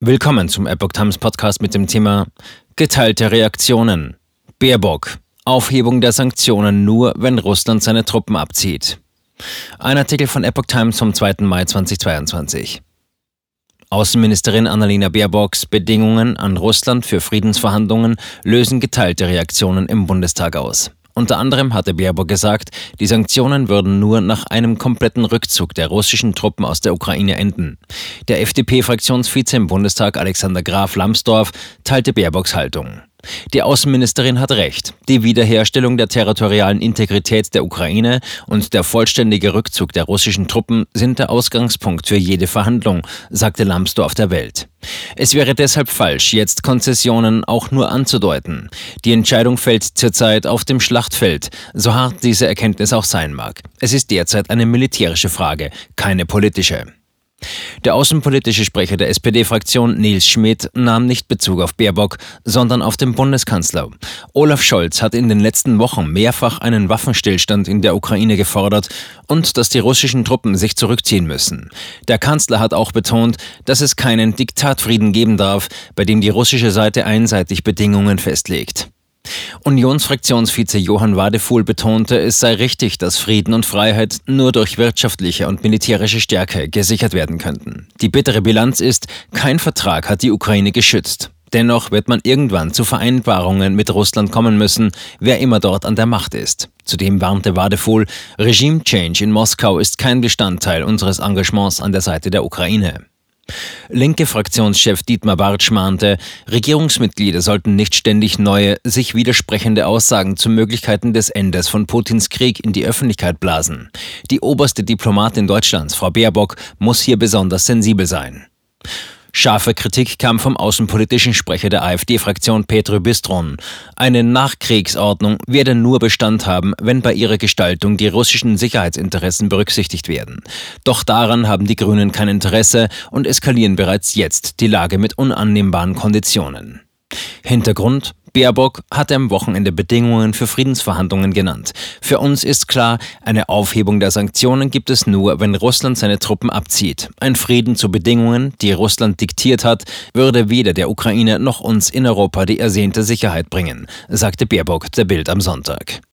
Willkommen zum Epoch Times Podcast mit dem Thema Geteilte Reaktionen. Baerbock. Aufhebung der Sanktionen nur, wenn Russland seine Truppen abzieht. Ein Artikel von Epoch Times vom 2. Mai 2022. Außenministerin Annalena Baerbocks Bedingungen an Russland für Friedensverhandlungen lösen geteilte Reaktionen im Bundestag aus. Unter anderem hatte Baerbock gesagt, die Sanktionen würden nur nach einem kompletten Rückzug der russischen Truppen aus der Ukraine enden. Der FDP-Fraktionsvize im Bundestag Alexander Graf Lambsdorff teilte Baerbocks Haltung. Die Außenministerin hat recht. Die Wiederherstellung der territorialen Integrität der Ukraine und der vollständige Rückzug der russischen Truppen sind der Ausgangspunkt für jede Verhandlung, sagte Lambsdorff der Welt. Es wäre deshalb falsch, jetzt Konzessionen auch nur anzudeuten. Die Entscheidung fällt zurzeit auf dem Schlachtfeld, so hart diese Erkenntnis auch sein mag. Es ist derzeit eine militärische Frage, keine politische. Der außenpolitische Sprecher der SPD-Fraktion Nils Schmidt nahm nicht Bezug auf Baerbock, sondern auf den Bundeskanzler. Olaf Scholz hat in den letzten Wochen mehrfach einen Waffenstillstand in der Ukraine gefordert und dass die russischen Truppen sich zurückziehen müssen. Der Kanzler hat auch betont, dass es keinen Diktatfrieden geben darf, bei dem die russische Seite einseitig Bedingungen festlegt. Unionsfraktionsvize Johann Wadefuhl betonte, es sei richtig, dass Frieden und Freiheit nur durch wirtschaftliche und militärische Stärke gesichert werden könnten. Die bittere Bilanz ist, kein Vertrag hat die Ukraine geschützt. Dennoch wird man irgendwann zu Vereinbarungen mit Russland kommen müssen, wer immer dort an der Macht ist. Zudem warnte Wadefuhl, Regime Change in Moskau ist kein Bestandteil unseres Engagements an der Seite der Ukraine. Linke Fraktionschef Dietmar Bartsch mahnte, Regierungsmitglieder sollten nicht ständig neue, sich widersprechende Aussagen zu Möglichkeiten des Endes von Putins Krieg in die Öffentlichkeit blasen. Die oberste Diplomatin Deutschlands, Frau Baerbock, muss hier besonders sensibel sein. Scharfe Kritik kam vom außenpolitischen Sprecher der AfD-Fraktion Petro Bistron. Eine Nachkriegsordnung werde nur Bestand haben, wenn bei ihrer Gestaltung die russischen Sicherheitsinteressen berücksichtigt werden. Doch daran haben die Grünen kein Interesse und eskalieren bereits jetzt die Lage mit unannehmbaren Konditionen. Hintergrund Baerbock hatte am Wochenende Bedingungen für Friedensverhandlungen genannt. Für uns ist klar, eine Aufhebung der Sanktionen gibt es nur, wenn Russland seine Truppen abzieht. Ein Frieden zu Bedingungen, die Russland diktiert hat, würde weder der Ukraine noch uns in Europa die ersehnte Sicherheit bringen, sagte Baerbock der Bild am Sonntag.